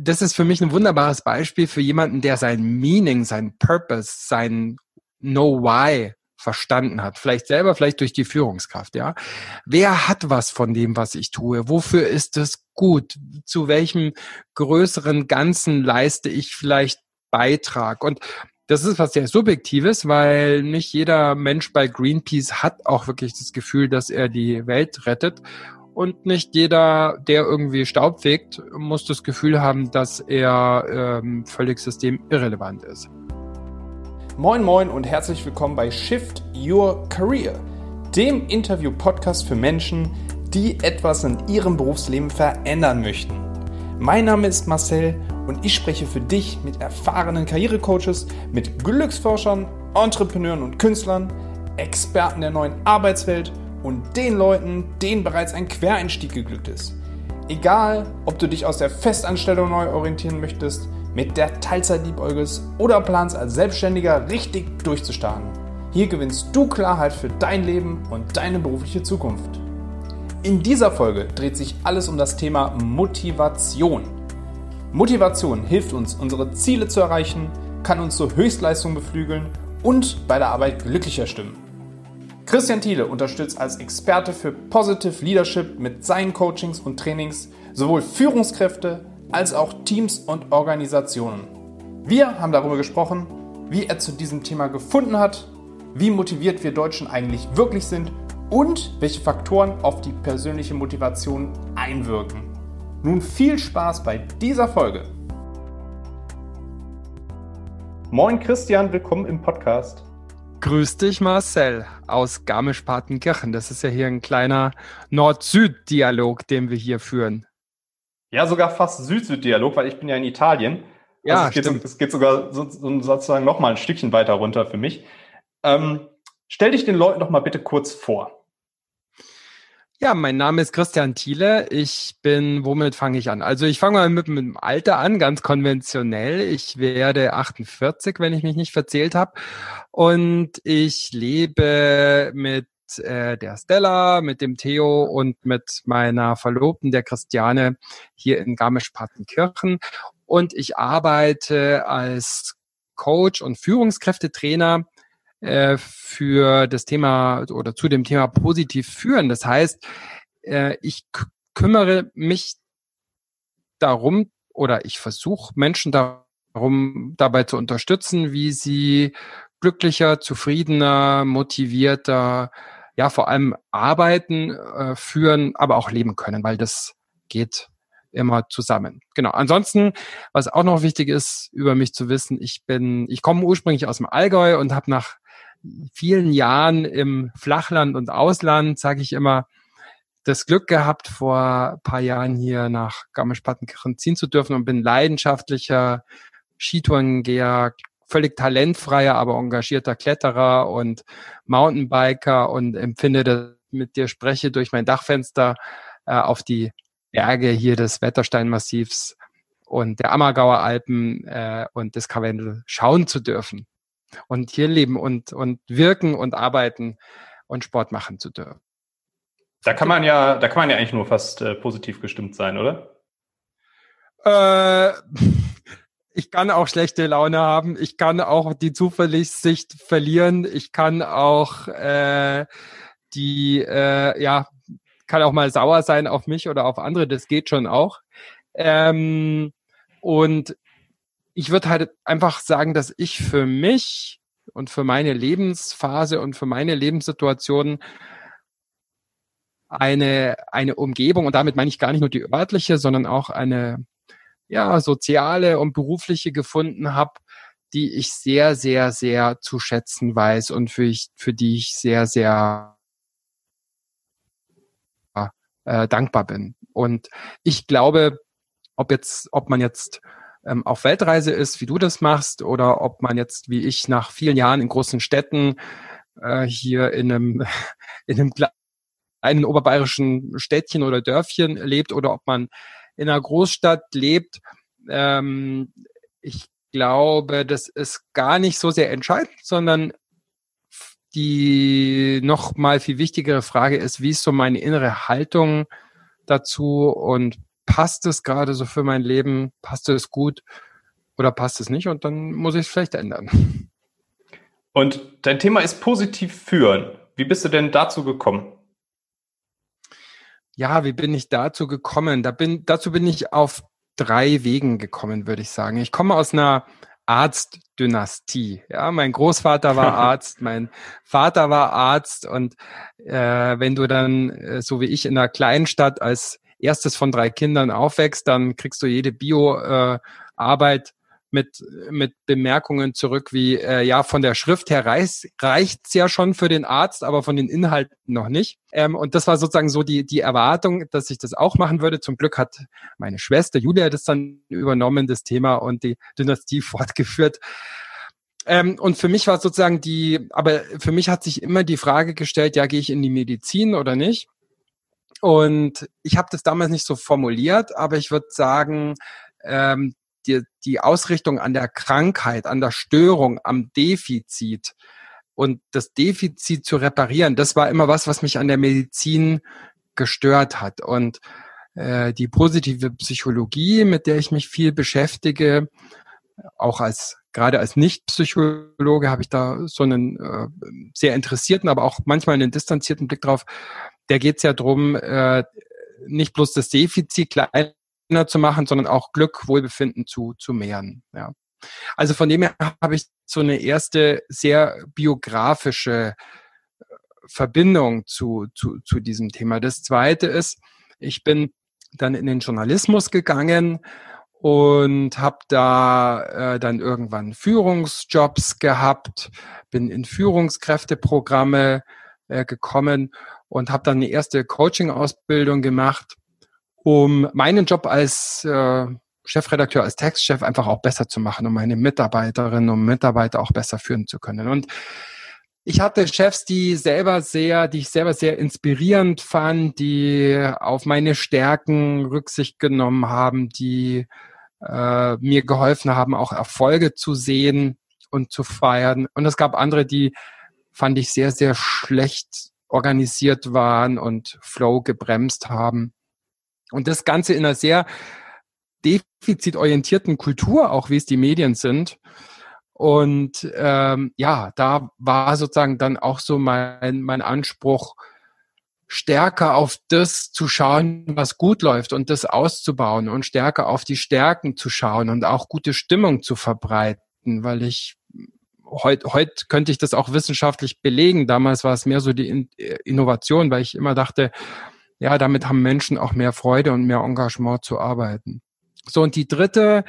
das ist für mich ein wunderbares Beispiel für jemanden, der sein Meaning, sein Purpose, sein Know Why verstanden hat. Vielleicht selber, vielleicht durch die Führungskraft, ja. Wer hat was von dem, was ich tue? Wofür ist es gut? Zu welchem größeren Ganzen leiste ich vielleicht Beitrag? Und das ist was sehr Subjektives, weil nicht jeder Mensch bei Greenpeace hat auch wirklich das Gefühl, dass er die Welt rettet. Und nicht jeder, der irgendwie Staub fegt, muss das Gefühl haben, dass er ähm, völlig systemirrelevant ist. Moin Moin und herzlich willkommen bei Shift Your Career, dem Interview-Podcast für Menschen, die etwas in ihrem Berufsleben verändern möchten. Mein Name ist Marcel und ich spreche für dich mit erfahrenen Karrierecoaches, mit Glücksforschern, Entrepreneuren und Künstlern, Experten der neuen Arbeitswelt und den Leuten, denen bereits ein Quereinstieg geglückt ist. Egal, ob du dich aus der Festanstellung neu orientieren möchtest, mit der Teilzeit liebäugelst oder planst als Selbstständiger richtig durchzustarten. Hier gewinnst du Klarheit für dein Leben und deine berufliche Zukunft. In dieser Folge dreht sich alles um das Thema Motivation. Motivation hilft uns, unsere Ziele zu erreichen, kann uns zur Höchstleistung beflügeln und bei der Arbeit glücklicher stimmen. Christian Thiele unterstützt als Experte für Positive Leadership mit seinen Coachings und Trainings sowohl Führungskräfte als auch Teams und Organisationen. Wir haben darüber gesprochen, wie er zu diesem Thema gefunden hat, wie motiviert wir Deutschen eigentlich wirklich sind und welche Faktoren auf die persönliche Motivation einwirken. Nun viel Spaß bei dieser Folge. Moin Christian, willkommen im Podcast. Grüß dich Marcel aus Garmisch-Partenkirchen. Das ist ja hier ein kleiner Nord-Süd-Dialog, den wir hier führen. Ja, sogar fast Süd-Süd-Dialog, weil ich bin ja in Italien. Ja, also es, geht, es geht sogar so, so, sozusagen noch mal ein Stückchen weiter runter für mich. Ähm, stell dich den Leuten doch mal bitte kurz vor. Ja, mein Name ist Christian Thiele. Ich bin, womit fange ich an? Also ich fange mal mit, mit dem Alter an, ganz konventionell. Ich werde 48, wenn ich mich nicht verzählt habe. Und ich lebe mit äh, der Stella, mit dem Theo und mit meiner Verlobten, der Christiane, hier in Garmisch-Partenkirchen. Und ich arbeite als Coach und Führungskräftetrainer äh, für das Thema oder zu dem Thema positiv führen. Das heißt, äh, ich kümmere mich darum oder ich versuche Menschen darum dabei zu unterstützen, wie sie glücklicher, zufriedener, motivierter, ja vor allem arbeiten, äh, führen, aber auch leben können, weil das geht immer zusammen. Genau. Ansonsten, was auch noch wichtig ist, über mich zu wissen, ich bin, ich komme ursprünglich aus dem Allgäu und habe nach vielen Jahren im Flachland und Ausland, sage ich immer, das Glück gehabt, vor paar Jahren hier nach Garmisch-Partenkirchen ziehen zu dürfen und bin leidenschaftlicher Skitourengeher, völlig talentfreier, aber engagierter Kletterer und Mountainbiker und empfinde, dass ich mit dir spreche durch mein Dachfenster äh, auf die Berge hier des Wettersteinmassivs und der Ammergauer Alpen äh, und des Karwendel schauen zu dürfen und hier leben und, und wirken und arbeiten und Sport machen zu dürfen. Da kann man ja, da kann man ja eigentlich nur fast äh, positiv gestimmt sein, oder? Äh, ich kann auch schlechte Laune haben. Ich kann auch die Zuversicht verlieren. Ich kann auch äh, die, äh, ja, kann auch mal sauer sein auf mich oder auf andere. Das geht schon auch. Ähm, und ich würde halt einfach sagen, dass ich für mich und für meine Lebensphase und für meine Lebenssituation eine, eine Umgebung, und damit meine ich gar nicht nur die örtliche, sondern auch eine ja, soziale und berufliche gefunden habe, die ich sehr, sehr, sehr zu schätzen weiß und für, ich, für die ich sehr, sehr äh, dankbar bin. Und ich glaube, ob jetzt, ob man jetzt ähm, auf Weltreise ist, wie du das machst, oder ob man jetzt, wie ich, nach vielen Jahren in großen Städten äh, hier in einem, in einem kleinen oberbayerischen Städtchen oder Dörfchen lebt, oder ob man in einer Großstadt lebt. Ähm, ich glaube, das ist gar nicht so sehr entscheidend, sondern die noch mal viel wichtigere Frage ist, wie ist so meine innere Haltung dazu und passt es gerade so für mein Leben, passt es gut oder passt es nicht und dann muss ich es vielleicht ändern. Und dein Thema ist positiv führen. Wie bist du denn dazu gekommen? Ja, wie bin ich dazu gekommen? Da bin, dazu bin ich auf drei Wegen gekommen, würde ich sagen. Ich komme aus einer Arztdynastie. Ja, mein Großvater war Arzt, mein Vater war Arzt und äh, wenn du dann, äh, so wie ich, in einer kleinen Stadt als erstes von drei Kindern aufwächst, dann kriegst du jede Bio-Arbeit äh, mit, mit Bemerkungen zurück wie, äh, ja, von der Schrift her reicht reicht's ja schon für den Arzt, aber von den Inhalten noch nicht. Ähm, und das war sozusagen so die, die Erwartung, dass ich das auch machen würde. Zum Glück hat meine Schwester Julia das dann übernommen, das Thema, und die Dynastie fortgeführt. Ähm, und für mich war sozusagen die, aber für mich hat sich immer die Frage gestellt, ja, gehe ich in die Medizin oder nicht? Und ich habe das damals nicht so formuliert, aber ich würde sagen, ähm, die, die Ausrichtung an der Krankheit, an der Störung, am Defizit und das Defizit zu reparieren, das war immer was, was mich an der Medizin gestört hat. Und äh, die positive Psychologie, mit der ich mich viel beschäftige, auch als gerade als Nicht-Psychologe habe ich da so einen äh, sehr interessierten, aber auch manchmal einen distanzierten Blick drauf. Der geht es ja drum, äh, nicht bloß das Defizit klein zu machen, sondern auch Glück, Wohlbefinden zu, zu mehren. Ja. Also von dem her habe ich so eine erste sehr biografische äh, Verbindung zu, zu, zu diesem Thema. Das zweite ist, ich bin dann in den Journalismus gegangen und habe da äh, dann irgendwann Führungsjobs gehabt, bin in Führungskräfteprogramme äh, gekommen und habe dann eine erste Coaching-Ausbildung gemacht um meinen Job als äh, Chefredakteur, als Textchef einfach auch besser zu machen, um meine Mitarbeiterinnen und Mitarbeiter auch besser führen zu können. Und ich hatte Chefs, die selber sehr, die ich selber sehr inspirierend fand, die auf meine Stärken Rücksicht genommen haben, die äh, mir geholfen haben, auch Erfolge zu sehen und zu feiern. Und es gab andere, die fand ich sehr, sehr schlecht organisiert waren und Flow gebremst haben. Und das Ganze in einer sehr defizitorientierten Kultur, auch wie es die Medien sind. Und ähm, ja, da war sozusagen dann auch so mein, mein Anspruch, stärker auf das zu schauen, was gut läuft und das auszubauen und stärker auf die Stärken zu schauen und auch gute Stimmung zu verbreiten, weil ich heute heut könnte ich das auch wissenschaftlich belegen. Damals war es mehr so die Innovation, weil ich immer dachte, ja, damit haben Menschen auch mehr Freude und mehr Engagement zu arbeiten. So, und die dritte,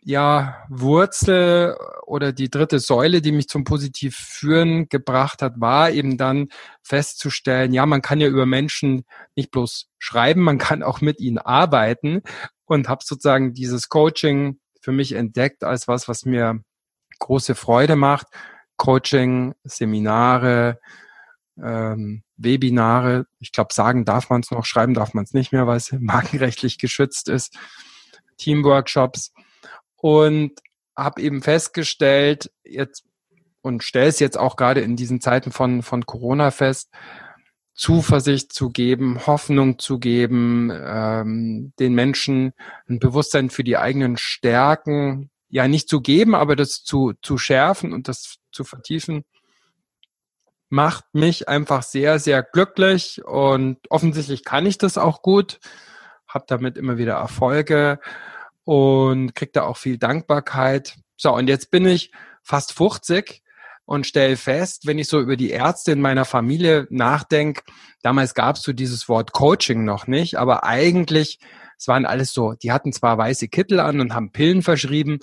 ja, Wurzel oder die dritte Säule, die mich zum positiv führen gebracht hat, war eben dann festzustellen, ja, man kann ja über Menschen nicht bloß schreiben, man kann auch mit ihnen arbeiten und habe sozusagen dieses Coaching für mich entdeckt als was, was mir große Freude macht. Coaching, Seminare, ähm, Webinare. Ich glaube, sagen darf man es noch, schreiben darf man es nicht mehr, weil es markenrechtlich geschützt ist. Teamworkshops und habe eben festgestellt, jetzt und stelle es jetzt auch gerade in diesen Zeiten von, von Corona fest, Zuversicht zu geben, Hoffnung zu geben, ähm, den Menschen ein Bewusstsein für die eigenen Stärken, ja nicht zu geben, aber das zu, zu schärfen und das zu vertiefen macht mich einfach sehr, sehr glücklich und offensichtlich kann ich das auch gut, habe damit immer wieder Erfolge und kriege da auch viel Dankbarkeit. So, und jetzt bin ich fast 50 und stelle fest, wenn ich so über die Ärzte in meiner Familie nachdenke, damals gab es so dieses Wort Coaching noch nicht, aber eigentlich, es waren alles so, die hatten zwar weiße Kittel an und haben Pillen verschrieben,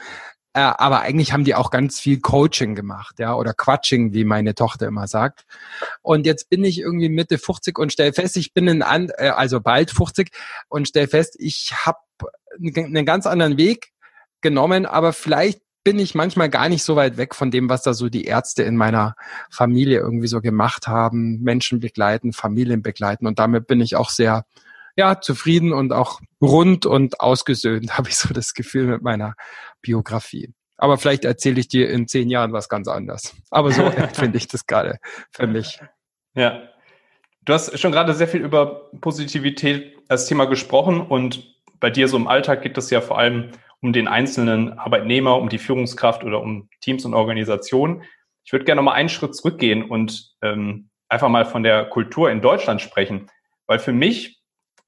äh, aber eigentlich haben die auch ganz viel Coaching gemacht, ja, oder Quatsching, wie meine Tochter immer sagt. Und jetzt bin ich irgendwie Mitte 50 und stell fest, ich bin in, an, äh, also bald 50 und stell fest, ich habe einen ganz anderen Weg genommen, aber vielleicht bin ich manchmal gar nicht so weit weg von dem, was da so die Ärzte in meiner Familie irgendwie so gemacht haben, Menschen begleiten, Familien begleiten und damit bin ich auch sehr ja, zufrieden und auch rund und ausgesöhnt, habe ich so das Gefühl mit meiner Biografie. Aber vielleicht erzähle ich dir in zehn Jahren was ganz anderes. Aber so finde ich das gerade für mich. Ja. Du hast schon gerade sehr viel über Positivität das Thema gesprochen und bei dir so im Alltag geht es ja vor allem um den einzelnen Arbeitnehmer, um die Führungskraft oder um Teams und Organisationen. Ich würde gerne noch mal einen Schritt zurückgehen und ähm, einfach mal von der Kultur in Deutschland sprechen, weil für mich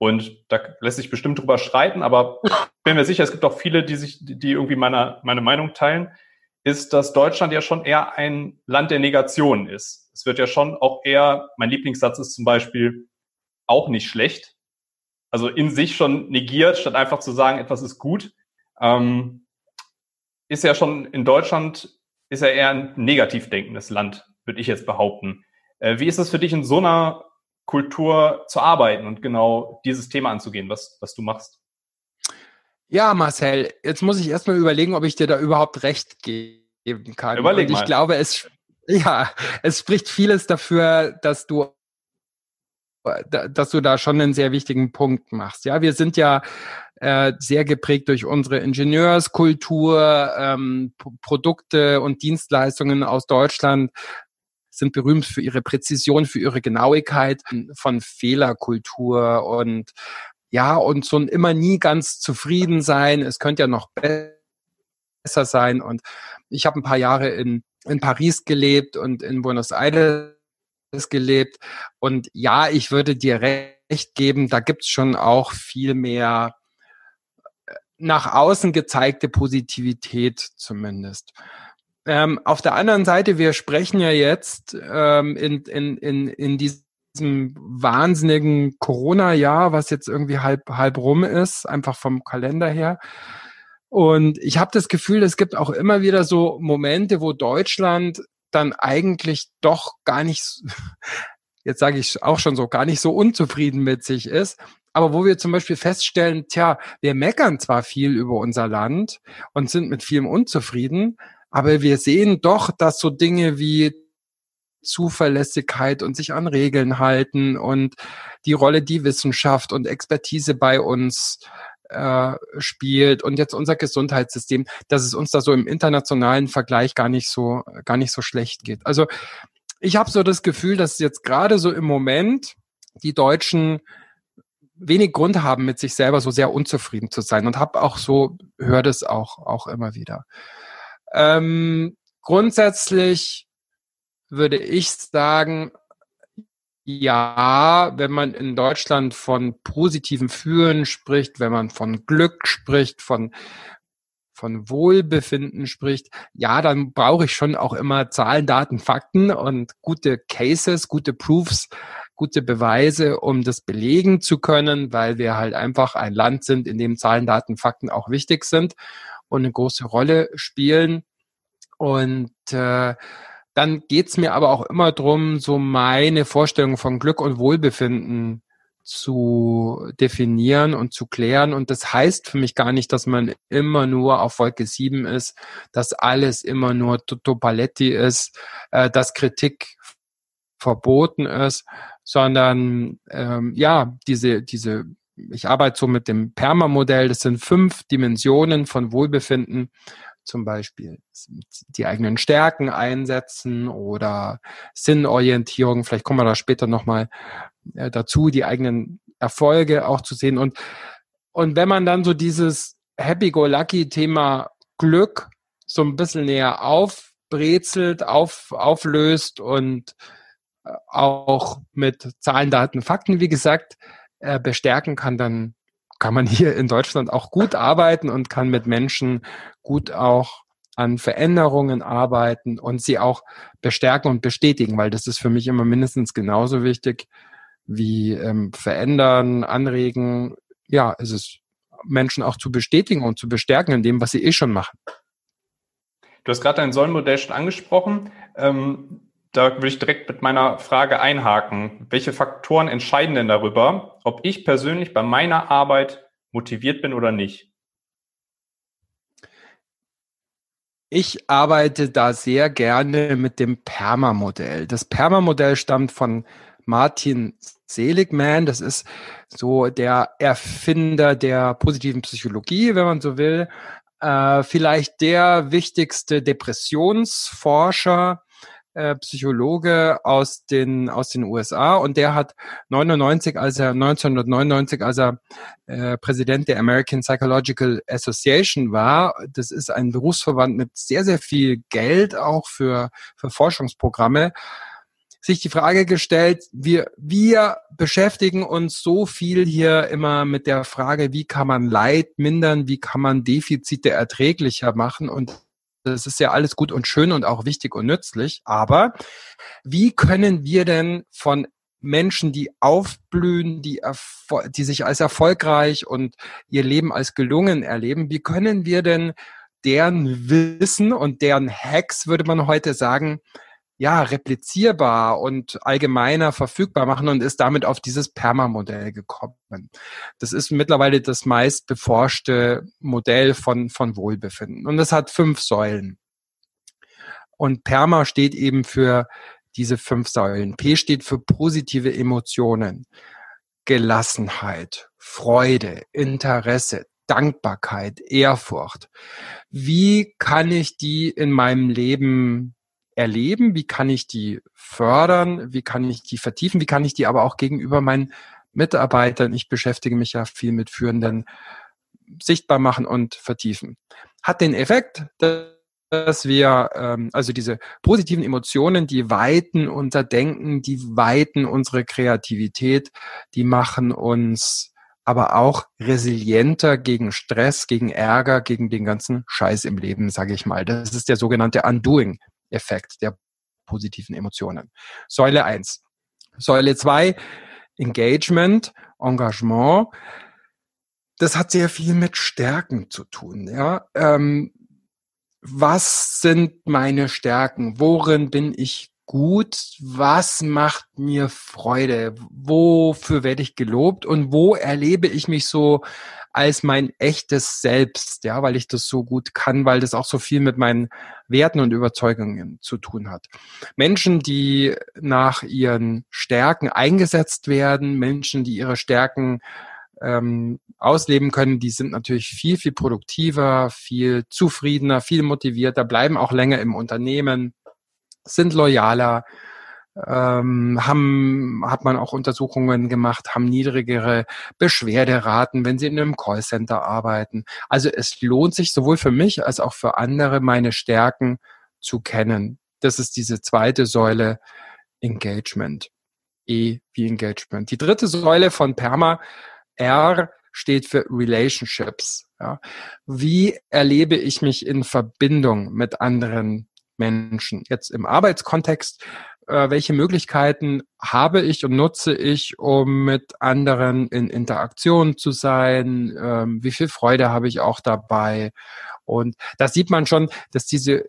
und da lässt sich bestimmt drüber streiten, aber bin mir sicher, es gibt auch viele, die sich, die irgendwie meine, meine Meinung teilen, ist, dass Deutschland ja schon eher ein Land der Negation ist. Es wird ja schon auch eher, mein Lieblingssatz ist zum Beispiel auch nicht schlecht. Also in sich schon negiert, statt einfach zu sagen, etwas ist gut. Ähm, ist ja schon in Deutschland, ist ja eher ein negativ denkendes Land, würde ich jetzt behaupten. Äh, wie ist es für dich in so einer Kultur zu arbeiten und genau dieses Thema anzugehen, was, was du machst? Ja, Marcel, jetzt muss ich erstmal überlegen, ob ich dir da überhaupt recht geben kann. Überleg und ich mal. glaube, es, ja, es spricht vieles dafür, dass du dass du da schon einen sehr wichtigen Punkt machst. Ja, wir sind ja äh, sehr geprägt durch unsere Ingenieurskultur, ähm, Produkte und Dienstleistungen aus Deutschland sind berühmt für ihre Präzision, für ihre Genauigkeit von Fehlerkultur und ja, und so ein immer nie ganz zufrieden sein. Es könnte ja noch besser sein. Und ich habe ein paar Jahre in, in Paris gelebt und in Buenos Aires gelebt. Und ja, ich würde dir recht geben, da gibt's schon auch viel mehr äh, nach außen gezeigte Positivität zumindest. Ähm, auf der anderen Seite, wir sprechen ja jetzt ähm, in, in, in, in diesem wahnsinnigen Corona-Jahr, was jetzt irgendwie halb, halb rum ist, einfach vom Kalender her. Und ich habe das Gefühl, es gibt auch immer wieder so Momente, wo Deutschland dann eigentlich doch gar nicht, jetzt sage ich auch schon so, gar nicht so unzufrieden mit sich ist. Aber wo wir zum Beispiel feststellen, tja, wir meckern zwar viel über unser Land und sind mit vielem unzufrieden, aber wir sehen doch, dass so Dinge wie Zuverlässigkeit und sich an Regeln halten und die Rolle, die Wissenschaft und Expertise bei uns äh, spielt und jetzt unser Gesundheitssystem, dass es uns da so im internationalen Vergleich gar nicht so gar nicht so schlecht geht. Also ich habe so das Gefühl, dass jetzt gerade so im Moment die Deutschen wenig Grund haben, mit sich selber so sehr unzufrieden zu sein und habe auch so höre das auch auch immer wieder. Ähm, grundsätzlich würde ich sagen, ja, wenn man in Deutschland von positiven Fühlen spricht, wenn man von Glück spricht, von von Wohlbefinden spricht, ja, dann brauche ich schon auch immer Zahlen, Daten, Fakten und gute Cases, gute Proofs, gute Beweise, um das belegen zu können, weil wir halt einfach ein Land sind, in dem Zahlen, Daten, Fakten auch wichtig sind und eine große Rolle spielen. Und äh, dann geht's mir aber auch immer drum, so meine Vorstellung von Glück und Wohlbefinden zu definieren und zu klären. Und das heißt für mich gar nicht, dass man immer nur auf Wolke 7 ist, dass alles immer nur Toto Paletti ist, äh, dass Kritik verboten ist, sondern ähm, ja, diese, diese, ich arbeite so mit dem Perma-Modell, das sind fünf Dimensionen von Wohlbefinden zum Beispiel die eigenen Stärken einsetzen oder Sinnorientierung. Vielleicht kommen wir da später nochmal äh, dazu, die eigenen Erfolge auch zu sehen. Und, und wenn man dann so dieses Happy-Go-Lucky-Thema Glück so ein bisschen näher aufbrezelt, auf, auflöst und äh, auch mit Zahlen, Daten, Fakten, wie gesagt, äh, bestärken kann, dann kann man hier in Deutschland auch gut arbeiten und kann mit Menschen gut auch an Veränderungen arbeiten und sie auch bestärken und bestätigen, weil das ist für mich immer mindestens genauso wichtig wie ähm, verändern, anregen. Ja, es ist Menschen auch zu bestätigen und zu bestärken in dem, was sie eh schon machen. Du hast gerade dein Säulenmodell schon angesprochen. Ähm, da würde ich direkt mit meiner Frage einhaken. Welche Faktoren entscheiden denn darüber, ob ich persönlich bei meiner Arbeit motiviert bin oder nicht? Ich arbeite da sehr gerne mit dem Perma-Modell. Das Perma-Modell stammt von Martin Seligman. Das ist so der Erfinder der positiven Psychologie, wenn man so will. Äh, vielleicht der wichtigste Depressionsforscher äh, Psychologe aus den aus den USA und der hat 99 als er 1999 als er äh, Präsident der American Psychological Association war. Das ist ein Berufsverband mit sehr sehr viel Geld auch für für Forschungsprogramme. Sich die Frage gestellt, wir, wir beschäftigen uns so viel hier immer mit der Frage, wie kann man Leid mindern, wie kann man Defizite erträglicher machen? Und das ist ja alles gut und schön und auch wichtig und nützlich. Aber wie können wir denn von Menschen, die aufblühen, die, die sich als erfolgreich und ihr Leben als gelungen erleben, wie können wir denn deren Wissen und deren Hacks, würde man heute sagen, ja, replizierbar und allgemeiner verfügbar machen und ist damit auf dieses Perma-Modell gekommen. Das ist mittlerweile das meist beforschte Modell von, von Wohlbefinden. Und es hat fünf Säulen. Und Perma steht eben für diese fünf Säulen. P steht für positive Emotionen, Gelassenheit, Freude, Interesse, Dankbarkeit, Ehrfurcht. Wie kann ich die in meinem Leben erleben, wie kann ich die fördern, wie kann ich die vertiefen, wie kann ich die aber auch gegenüber meinen Mitarbeitern, ich beschäftige mich ja viel mit Führenden, sichtbar machen und vertiefen. Hat den Effekt, dass wir, ähm, also diese positiven Emotionen, die weiten unser Denken, die weiten unsere Kreativität, die machen uns aber auch resilienter gegen Stress, gegen Ärger, gegen den ganzen Scheiß im Leben, sage ich mal. Das ist der sogenannte Undoing. Effekt der positiven Emotionen. Säule eins. Säule zwei Engagement, Engagement. Das hat sehr viel mit Stärken zu tun. Ja? Ähm, was sind meine Stärken? Worin bin ich gut? Was macht mir Freude? Wofür werde ich gelobt? Und wo erlebe ich mich so als mein echtes Selbst, ja, weil ich das so gut kann, weil das auch so viel mit meinen Werten und Überzeugungen zu tun hat. Menschen, die nach ihren Stärken eingesetzt werden, Menschen, die ihre Stärken ähm, ausleben können, die sind natürlich viel, viel produktiver, viel zufriedener, viel motivierter, bleiben auch länger im Unternehmen, sind loyaler, ähm, haben, hat man auch Untersuchungen gemacht, haben niedrigere Beschwerderaten, wenn sie in einem Callcenter arbeiten. Also es lohnt sich sowohl für mich als auch für andere, meine Stärken zu kennen. Das ist diese zweite Säule Engagement. E wie Engagement. Die dritte Säule von Perma, R, steht für Relationships. Ja. Wie erlebe ich mich in Verbindung mit anderen Menschen? Jetzt im Arbeitskontext äh, welche Möglichkeiten habe ich und nutze ich, um mit anderen in Interaktion zu sein? Ähm, wie viel Freude habe ich auch dabei? Und da sieht man schon, dass diese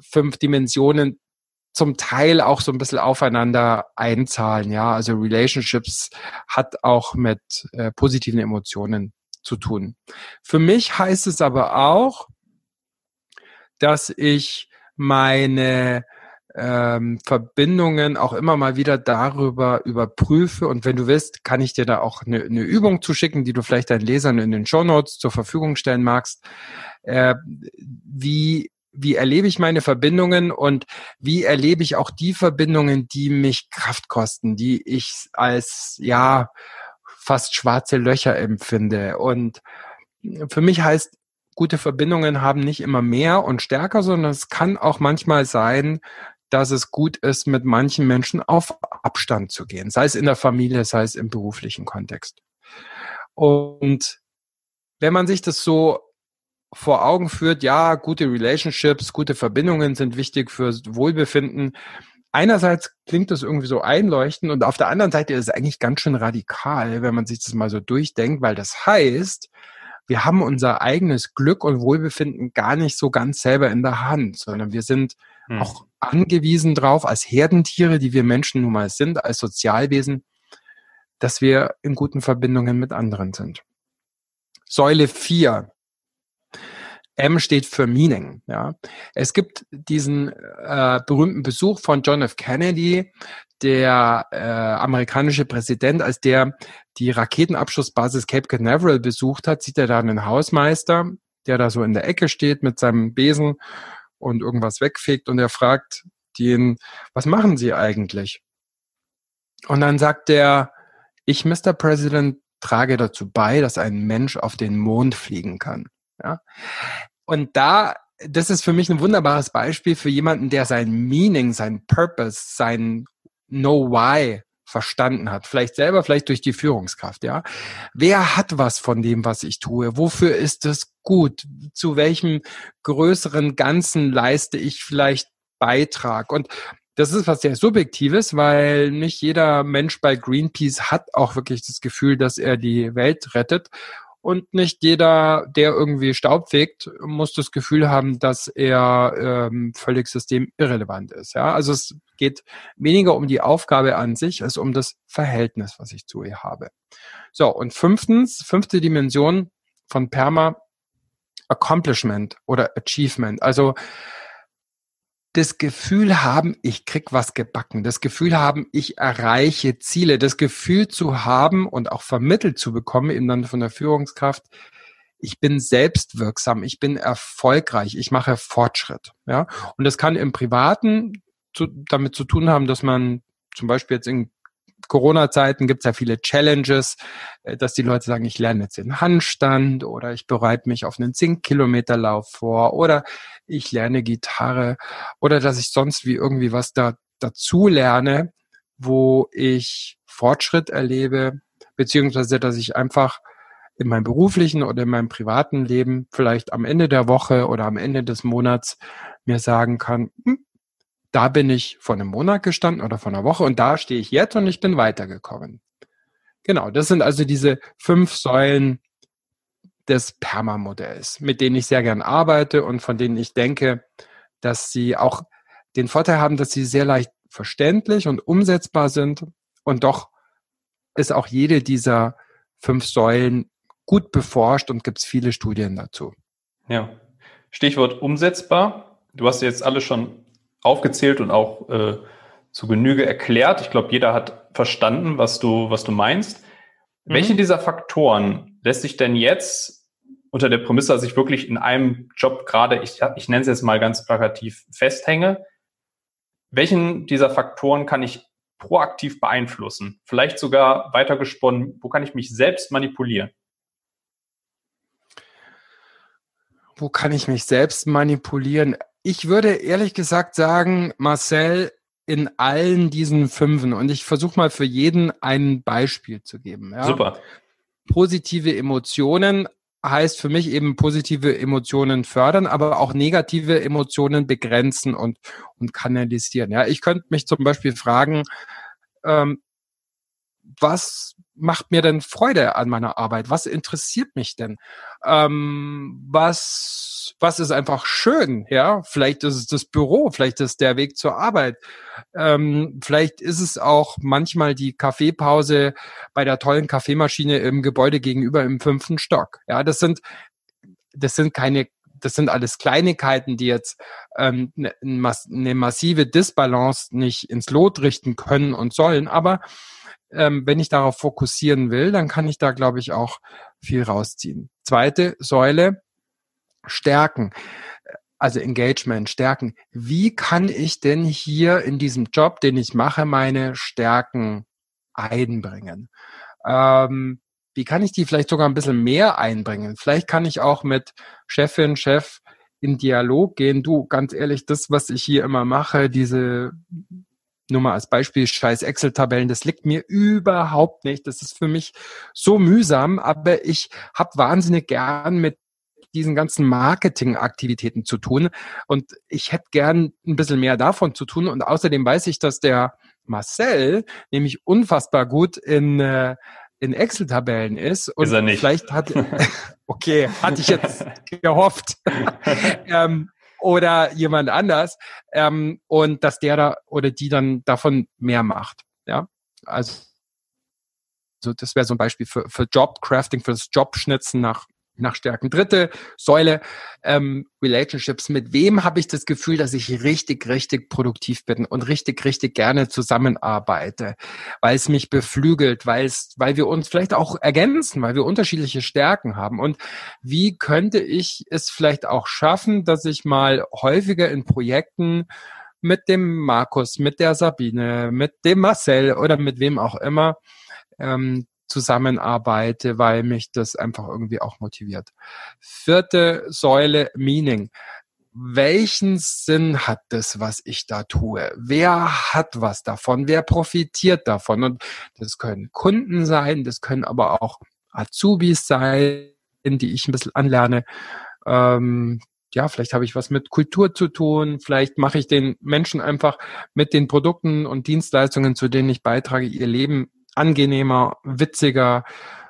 fünf Dimensionen zum Teil auch so ein bisschen aufeinander einzahlen. Ja, also Relationships hat auch mit äh, positiven Emotionen zu tun. Für mich heißt es aber auch, dass ich meine ähm, Verbindungen auch immer mal wieder darüber überprüfe. Und wenn du willst, kann ich dir da auch eine, eine Übung zuschicken, die du vielleicht deinen Lesern in den Show Notes zur Verfügung stellen magst. Äh, wie wie erlebe ich meine Verbindungen und wie erlebe ich auch die Verbindungen, die mich Kraft kosten, die ich als ja fast schwarze Löcher empfinde. Und für mich heißt gute Verbindungen haben nicht immer mehr und stärker, sondern es kann auch manchmal sein, dass es gut ist, mit manchen Menschen auf Abstand zu gehen, sei es in der Familie, sei es im beruflichen Kontext. Und wenn man sich das so vor Augen führt, ja, gute Relationships, gute Verbindungen sind wichtig für Wohlbefinden. Einerseits klingt das irgendwie so einleuchtend und auf der anderen Seite ist es eigentlich ganz schön radikal, wenn man sich das mal so durchdenkt, weil das heißt, wir haben unser eigenes Glück und Wohlbefinden gar nicht so ganz selber in der Hand, sondern wir sind hm. auch angewiesen drauf, als Herdentiere, die wir Menschen nun mal sind, als Sozialwesen, dass wir in guten Verbindungen mit anderen sind. Säule 4. M steht für Meaning. Ja. Es gibt diesen äh, berühmten Besuch von John F. Kennedy, der äh, amerikanische Präsident, als der die Raketenabschussbasis Cape Canaveral besucht hat, sieht er da einen Hausmeister, der da so in der Ecke steht mit seinem Besen und irgendwas wegfegt und er fragt ihn, was machen Sie eigentlich? Und dann sagt er, ich, Mr. President, trage dazu bei, dass ein Mensch auf den Mond fliegen kann. Ja? Und da, das ist für mich ein wunderbares Beispiel für jemanden, der sein Meaning, sein Purpose, sein Know Why verstanden hat. Vielleicht selber, vielleicht durch die Führungskraft, ja. Wer hat was von dem, was ich tue? Wofür ist es gut? Zu welchem größeren Ganzen leiste ich vielleicht Beitrag? Und das ist was sehr Subjektives, weil nicht jeder Mensch bei Greenpeace hat auch wirklich das Gefühl, dass er die Welt rettet. Und nicht jeder, der irgendwie Staub fegt, muss das Gefühl haben, dass er ähm, völlig systemirrelevant ist. Ja? Also es geht weniger um die Aufgabe an sich, als um das Verhältnis, was ich zu ihr habe. So, und fünftens, fünfte Dimension von Perma, Accomplishment oder Achievement. Also das Gefühl haben, ich krieg was gebacken, das Gefühl haben, ich erreiche Ziele, das Gefühl zu haben und auch vermittelt zu bekommen, eben dann von der Führungskraft, ich bin selbstwirksam, ich bin erfolgreich, ich mache Fortschritt. Ja, und das kann im Privaten zu, damit zu tun haben, dass man zum Beispiel jetzt in Corona-Zeiten gibt es ja viele Challenges, äh, dass die Leute sagen, ich lerne jetzt den Handstand oder ich bereite mich auf einen 10-Kilometer-Lauf vor oder ich lerne Gitarre oder dass ich sonst wie irgendwie was da dazu lerne, wo ich Fortschritt erlebe, beziehungsweise dass ich einfach in meinem beruflichen oder in meinem privaten Leben vielleicht am Ende der Woche oder am Ende des Monats mir sagen kann, hm, da bin ich vor einem Monat gestanden oder vor einer Woche und da stehe ich jetzt und ich bin weitergekommen. Genau, das sind also diese fünf Säulen des Perma-Modells, mit denen ich sehr gern arbeite und von denen ich denke, dass sie auch den Vorteil haben, dass sie sehr leicht verständlich und umsetzbar sind und doch ist auch jede dieser fünf Säulen gut beforscht und gibt es viele Studien dazu. Ja, Stichwort umsetzbar. Du hast jetzt alle schon aufgezählt und auch äh, zu Genüge erklärt. Ich glaube, jeder hat verstanden, was du, was du meinst. Mhm. Welche dieser Faktoren lässt sich denn jetzt unter der Prämisse, dass ich wirklich in einem Job gerade, ich, ich nenne es jetzt mal ganz plakativ, festhänge, welchen dieser Faktoren kann ich proaktiv beeinflussen? Vielleicht sogar weitergesponnen, wo kann ich mich selbst manipulieren? Wo kann ich mich selbst manipulieren? Ich würde ehrlich gesagt sagen, Marcel, in allen diesen Fünfen und ich versuche mal für jeden ein Beispiel zu geben. Ja? Super. Positive Emotionen heißt für mich eben positive Emotionen fördern, aber auch negative Emotionen begrenzen und, und kanalisieren. Ja, ich könnte mich zum Beispiel fragen, ähm, was macht mir denn Freude an meiner Arbeit? Was interessiert mich denn? Ähm, was, was ist einfach schön? Ja, vielleicht ist es das Büro, vielleicht ist der Weg zur Arbeit. Ähm, vielleicht ist es auch manchmal die Kaffeepause bei der tollen Kaffeemaschine im Gebäude gegenüber im fünften Stock. Ja, das sind, das sind keine das sind alles Kleinigkeiten, die jetzt ähm, ne, eine massive Disbalance nicht ins Lot richten können und sollen, aber ähm, wenn ich darauf fokussieren will, dann kann ich da, glaube ich, auch viel rausziehen. Zweite Säule, Stärken. Also Engagement, Stärken. Wie kann ich denn hier in diesem Job, den ich mache, meine Stärken einbringen? Ähm, wie kann ich die vielleicht sogar ein bisschen mehr einbringen? Vielleicht kann ich auch mit Chefin, Chef in Dialog gehen. Du, ganz ehrlich, das, was ich hier immer mache, diese nur mal als Beispiel, scheiß Excel-Tabellen, das liegt mir überhaupt nicht. Das ist für mich so mühsam, aber ich habe wahnsinnig gern mit diesen ganzen Marketingaktivitäten zu tun und ich hätte gern ein bisschen mehr davon zu tun und außerdem weiß ich, dass der Marcel nämlich unfassbar gut in äh, in Excel-Tabellen ist und ist er nicht. vielleicht hat okay hatte ich jetzt gehofft ähm, oder jemand anders ähm, und dass der da oder die dann davon mehr macht. Ja, also so das wäre so ein Beispiel für, für Jobcrafting, für das Jobschnitzen nach nach Stärken. Dritte Säule, ähm, Relationships. Mit wem habe ich das Gefühl, dass ich richtig, richtig produktiv bin und richtig, richtig gerne zusammenarbeite, weil es mich beflügelt, weil es, weil wir uns vielleicht auch ergänzen, weil wir unterschiedliche Stärken haben. Und wie könnte ich es vielleicht auch schaffen, dass ich mal häufiger in Projekten mit dem Markus, mit der Sabine, mit dem Marcel oder mit wem auch immer ähm, zusammenarbeite, weil mich das einfach irgendwie auch motiviert. Vierte Säule, Meaning. Welchen Sinn hat das, was ich da tue? Wer hat was davon? Wer profitiert davon? Und das können Kunden sein, das können aber auch Azubis sein, die ich ein bisschen anlerne. Ähm, ja, vielleicht habe ich was mit Kultur zu tun, vielleicht mache ich den Menschen einfach mit den Produkten und Dienstleistungen, zu denen ich beitrage, ihr Leben angenehmer, witziger,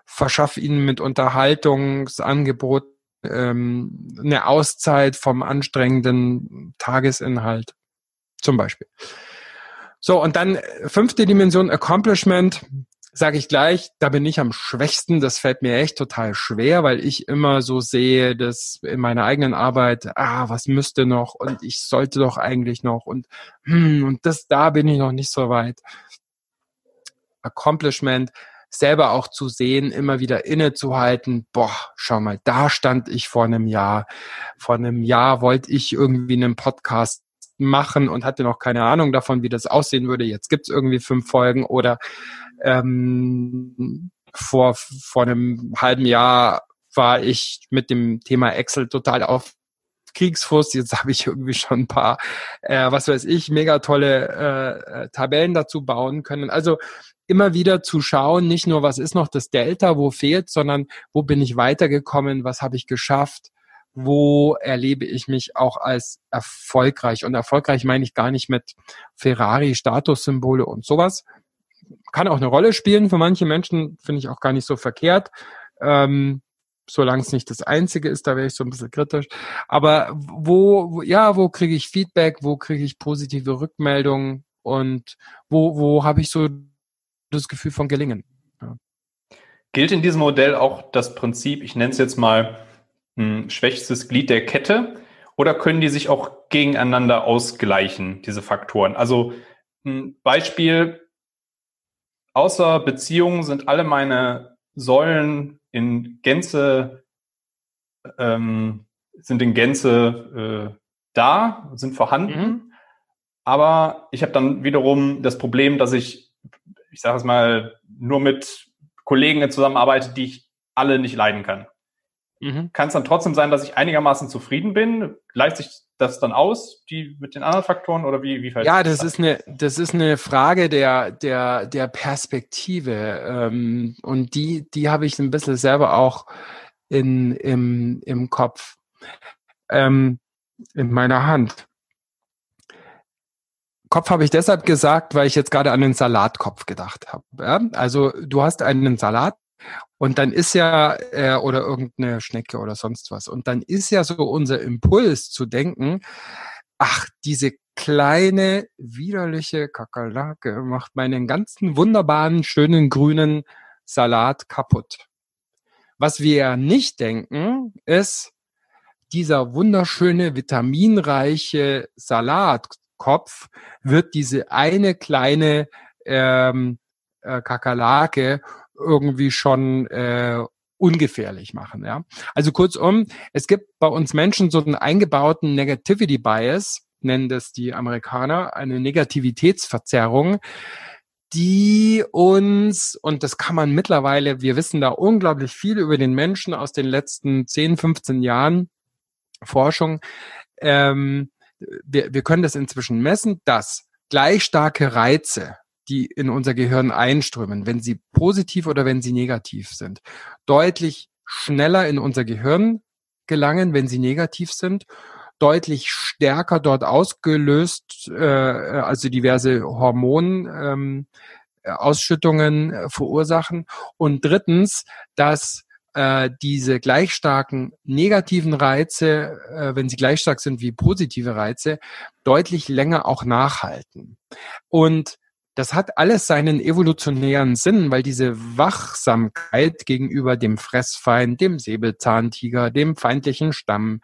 verschaffe ihnen mit Unterhaltungsangebot ähm, eine Auszeit vom anstrengenden Tagesinhalt zum Beispiel. So, und dann fünfte Dimension Accomplishment sage ich gleich, da bin ich am schwächsten. Das fällt mir echt total schwer, weil ich immer so sehe, dass in meiner eigenen Arbeit, ah, was müsste noch und ich sollte doch eigentlich noch und hm, und das da bin ich noch nicht so weit. Accomplishment selber auch zu sehen, immer wieder innezuhalten, boah, schau mal, da stand ich vor einem Jahr. Vor einem Jahr wollte ich irgendwie einen Podcast machen und hatte noch keine Ahnung davon, wie das aussehen würde. Jetzt gibt's irgendwie fünf Folgen oder ähm, vor, vor einem halben Jahr war ich mit dem Thema Excel total auf Kriegsfuß. Jetzt habe ich irgendwie schon ein paar, äh, was weiß ich, mega tolle äh, äh, Tabellen dazu bauen können. Also immer wieder zu schauen, nicht nur, was ist noch das Delta, wo fehlt, sondern wo bin ich weitergekommen, was habe ich geschafft, wo erlebe ich mich auch als erfolgreich. Und erfolgreich meine ich gar nicht mit Ferrari, Statussymbole und sowas, kann auch eine Rolle spielen. Für manche Menschen finde ich auch gar nicht so verkehrt. Ähm, solange es nicht das Einzige ist, da wäre ich so ein bisschen kritisch. Aber wo, ja, wo kriege ich Feedback, wo kriege ich positive Rückmeldungen und wo, wo habe ich so das Gefühl von Gelingen? Ja. Gilt in diesem Modell auch das Prinzip, ich nenne es jetzt mal ein hm, schwächstes Glied der Kette, oder können die sich auch gegeneinander ausgleichen, diese Faktoren? Also ein Beispiel, außer Beziehungen sind alle meine Säulen in Gänze, ähm, sind in Gänze äh, da, sind vorhanden. Mhm. Aber ich habe dann wiederum das Problem, dass ich, ich sage es mal, nur mit Kollegen zusammenarbeite, die ich alle nicht leiden kann. Mhm. Kann es dann trotzdem sein, dass ich einigermaßen zufrieden bin? Gleicht sich das dann aus, die mit den anderen Faktoren oder wie, wie Ja, das, das ist eine, das ist eine Frage der, der, der Perspektive. Ähm, und die, die habe ich ein bisschen selber auch in, im, im Kopf, ähm, in meiner Hand. Kopf habe ich deshalb gesagt, weil ich jetzt gerade an den Salatkopf gedacht habe. Ja? Also du hast einen Salat und dann ist ja, äh, oder irgendeine Schnecke oder sonst was. Und dann ist ja so unser Impuls zu denken, ach, diese kleine, widerliche Kakerlake macht meinen ganzen wunderbaren, schönen grünen Salat kaputt. Was wir nicht denken, ist, dieser wunderschöne, vitaminreiche Salatkopf wird diese eine kleine ähm, äh, Kakerlake irgendwie schon äh, ungefährlich machen. Ja? Also kurzum, es gibt bei uns Menschen so einen eingebauten Negativity Bias, nennen das die Amerikaner, eine Negativitätsverzerrung, die uns, und das kann man mittlerweile, wir wissen da unglaublich viel über den Menschen aus den letzten 10, 15 Jahren Forschung, ähm, wir, wir können das inzwischen messen, dass gleich starke Reize, die in unser Gehirn einströmen, wenn sie positiv oder wenn sie negativ sind, deutlich schneller in unser Gehirn gelangen, wenn sie negativ sind, deutlich stärker dort ausgelöst, äh, also diverse Hormon. Ähm, Ausschüttungen äh, verursachen. Und drittens, dass äh, diese gleich starken negativen Reize, äh, wenn sie gleich stark sind wie positive Reize, deutlich länger auch nachhalten. Und das hat alles seinen evolutionären Sinn, weil diese Wachsamkeit gegenüber dem Fressfeind, dem Säbelzahntiger, dem feindlichen Stamm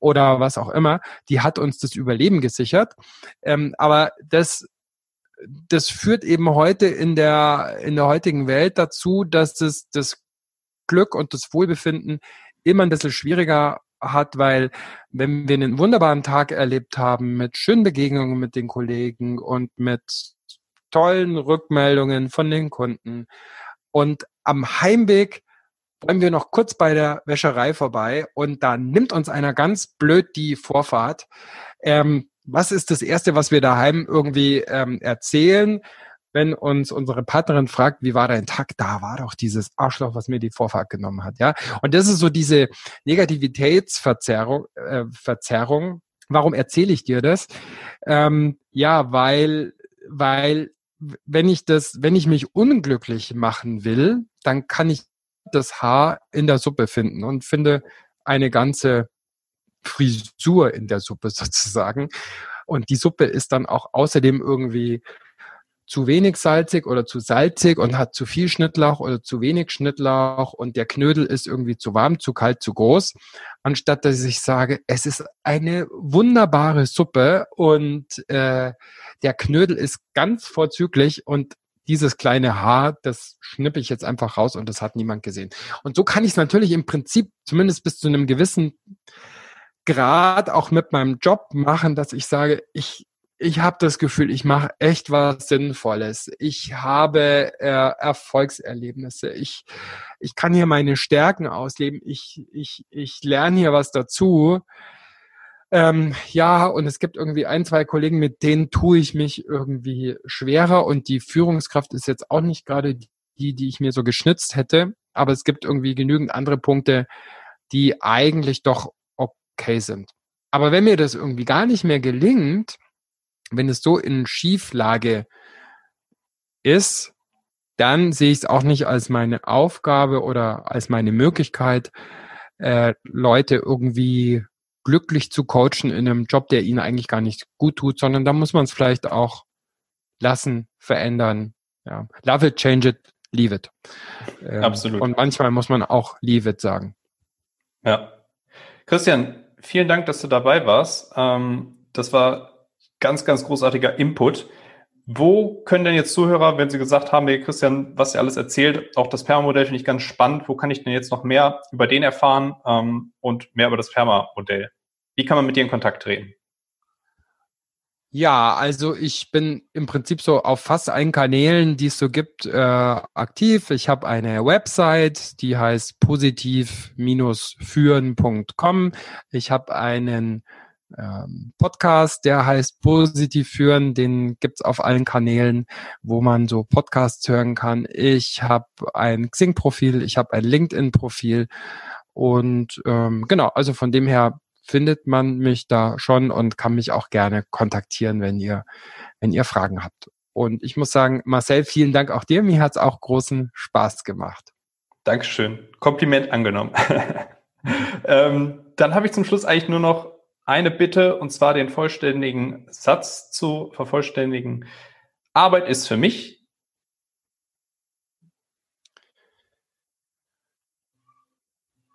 oder was auch immer, die hat uns das Überleben gesichert. Ähm, aber das das führt eben heute in der, in der heutigen Welt dazu, dass das, das Glück und das Wohlbefinden immer ein bisschen schwieriger hat, weil wenn wir einen wunderbaren Tag erlebt haben mit schönen Begegnungen mit den Kollegen und mit tollen Rückmeldungen von den Kunden und am Heimweg wollen wir noch kurz bei der Wäscherei vorbei und da nimmt uns einer ganz blöd die Vorfahrt. Ähm, was ist das Erste, was wir daheim irgendwie ähm, erzählen? Wenn uns unsere Partnerin fragt, wie war dein Tag, da war doch dieses Arschloch, was mir die Vorfahrt genommen hat, ja. Und das ist so diese Negativitätsverzerrung, äh, Verzerrung. Warum erzähle ich dir das? Ähm, ja, weil, weil, wenn ich das, wenn ich mich unglücklich machen will, dann kann ich das Haar in der Suppe finden und finde eine ganze Frisur in der Suppe sozusagen. Und die Suppe ist dann auch außerdem irgendwie zu wenig salzig oder zu salzig und hat zu viel Schnittlauch oder zu wenig Schnittlauch und der Knödel ist irgendwie zu warm, zu kalt, zu groß, anstatt dass ich sage, es ist eine wunderbare Suppe und äh, der Knödel ist ganz vorzüglich und dieses kleine Haar, das schnippe ich jetzt einfach raus und das hat niemand gesehen. Und so kann ich es natürlich im Prinzip zumindest bis zu einem gewissen Grad auch mit meinem Job machen, dass ich sage, ich ich habe das Gefühl, ich mache echt was Sinnvolles. Ich habe äh, Erfolgserlebnisse. Ich, ich kann hier meine Stärken ausleben. Ich, ich, ich lerne hier was dazu. Ähm, ja, und es gibt irgendwie ein, zwei Kollegen, mit denen tue ich mich irgendwie schwerer und die Führungskraft ist jetzt auch nicht gerade die, die ich mir so geschnitzt hätte, aber es gibt irgendwie genügend andere Punkte, die eigentlich doch okay sind. Aber wenn mir das irgendwie gar nicht mehr gelingt, wenn es so in Schieflage ist, dann sehe ich es auch nicht als meine Aufgabe oder als meine Möglichkeit, äh, Leute irgendwie glücklich zu coachen in einem Job, der ihnen eigentlich gar nicht gut tut, sondern da muss man es vielleicht auch lassen, verändern. Ja. Love it, change it, leave it. Ähm, Absolut. Und manchmal muss man auch leave it sagen. Ja. Christian, vielen Dank, dass du dabei warst. Ähm, das war ganz, ganz großartiger Input. Wo können denn jetzt Zuhörer, wenn sie gesagt haben, hey Christian, was ihr alles erzählt, auch das Perma-Modell finde ich ganz spannend, wo kann ich denn jetzt noch mehr über den erfahren ähm, und mehr über das Perma-Modell? Wie kann man mit dir in Kontakt treten? Ja, also ich bin im Prinzip so auf fast allen Kanälen, die es so gibt, äh, aktiv. Ich habe eine Website, die heißt positiv-führen.com. Ich habe einen ähm, Podcast, der heißt Positiv führen. Den gibt's auf allen Kanälen, wo man so Podcasts hören kann. Ich habe ein Xing-Profil, ich habe ein LinkedIn-Profil und ähm, genau, also von dem her findet man mich da schon und kann mich auch gerne kontaktieren, wenn ihr, wenn ihr Fragen habt. Und ich muss sagen, Marcel, vielen Dank auch dir. Mir hat's auch großen Spaß gemacht. Dankeschön. Kompliment angenommen. ähm, dann habe ich zum Schluss eigentlich nur noch eine Bitte, und zwar den vollständigen Satz zu vervollständigen. Arbeit ist für mich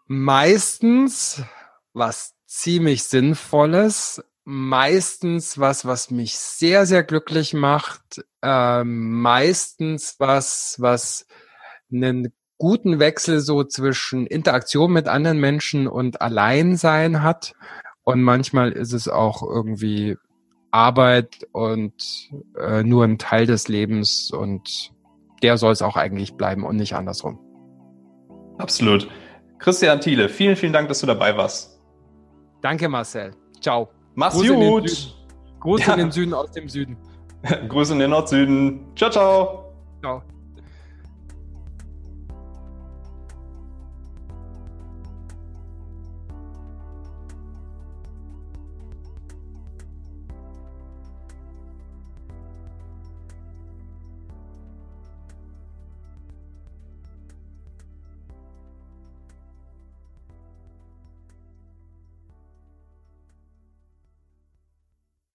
meistens was ziemlich Sinnvolles, meistens was, was mich sehr, sehr glücklich macht, äh, meistens was, was einen guten Wechsel so zwischen Interaktion mit anderen Menschen und Alleinsein hat und manchmal ist es auch irgendwie Arbeit und äh, nur ein Teil des Lebens und der soll es auch eigentlich bleiben und nicht andersrum. Absolut. Christian Thiele, vielen, vielen Dank, dass du dabei warst. Danke, Marcel. Ciao. Mach's Gruß gut. Gruß ja. in den Süden aus dem Süden. Grüße in den Nord-Süden. Ciao, ciao. Ciao.